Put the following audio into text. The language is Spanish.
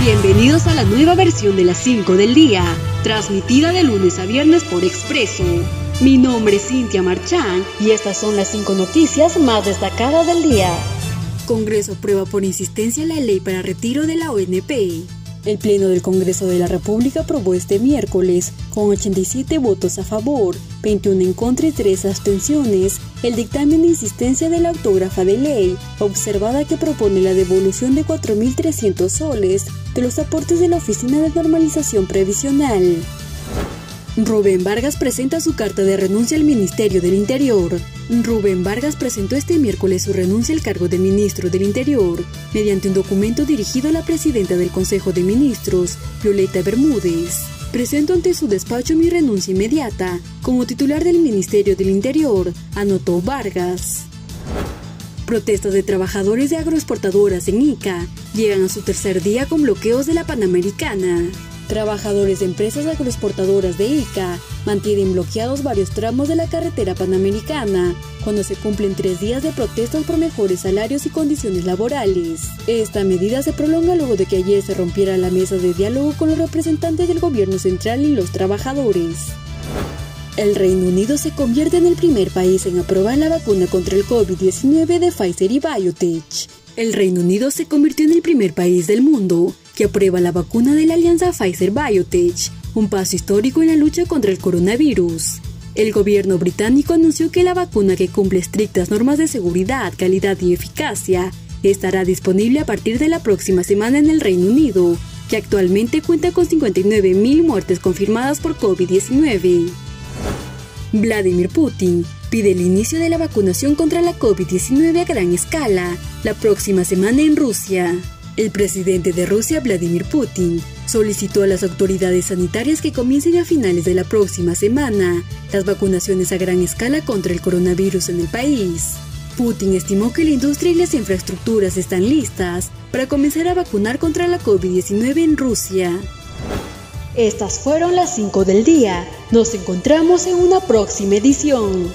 Bienvenidos a la nueva versión de las 5 del día, transmitida de lunes a viernes por Expreso. Mi nombre es Cintia Marchán y estas son las 5 noticias más destacadas del día. Congreso aprueba por insistencia la ley para retiro de la ONP. El Pleno del Congreso de la República aprobó este miércoles, con 87 votos a favor, 21 en contra y 3 abstenciones, el dictamen de insistencia de la autógrafa de ley, observada que propone la devolución de 4.300 soles de los aportes de la Oficina de Normalización Previsional. Rubén Vargas presenta su carta de renuncia al Ministerio del Interior. Rubén Vargas presentó este miércoles su renuncia al cargo de ministro del Interior mediante un documento dirigido a la presidenta del Consejo de Ministros, Violeta Bermúdez. Presento ante su despacho mi renuncia inmediata como titular del Ministerio del Interior, anotó Vargas. Protestas de trabajadores de agroexportadoras en Ica llegan a su tercer día con bloqueos de la Panamericana. Trabajadores de empresas agroexportadoras de ICA mantienen bloqueados varios tramos de la carretera panamericana cuando se cumplen tres días de protestas por mejores salarios y condiciones laborales. Esta medida se prolonga luego de que ayer se rompiera la mesa de diálogo con los representantes del gobierno central y los trabajadores. El Reino Unido se convierte en el primer país en aprobar la vacuna contra el COVID-19 de Pfizer y BioTech. El Reino Unido se convirtió en el primer país del mundo que aprueba la vacuna de la alianza Pfizer-BioTech, un paso histórico en la lucha contra el coronavirus. El gobierno británico anunció que la vacuna que cumple estrictas normas de seguridad, calidad y eficacia estará disponible a partir de la próxima semana en el Reino Unido, que actualmente cuenta con 59.000 muertes confirmadas por COVID-19. Vladimir Putin pide el inicio de la vacunación contra la COVID-19 a gran escala la próxima semana en Rusia. El presidente de Rusia, Vladimir Putin, solicitó a las autoridades sanitarias que comiencen a finales de la próxima semana las vacunaciones a gran escala contra el coronavirus en el país. Putin estimó que la industria y las infraestructuras están listas para comenzar a vacunar contra la COVID-19 en Rusia. Estas fueron las 5 del día. Nos encontramos en una próxima edición.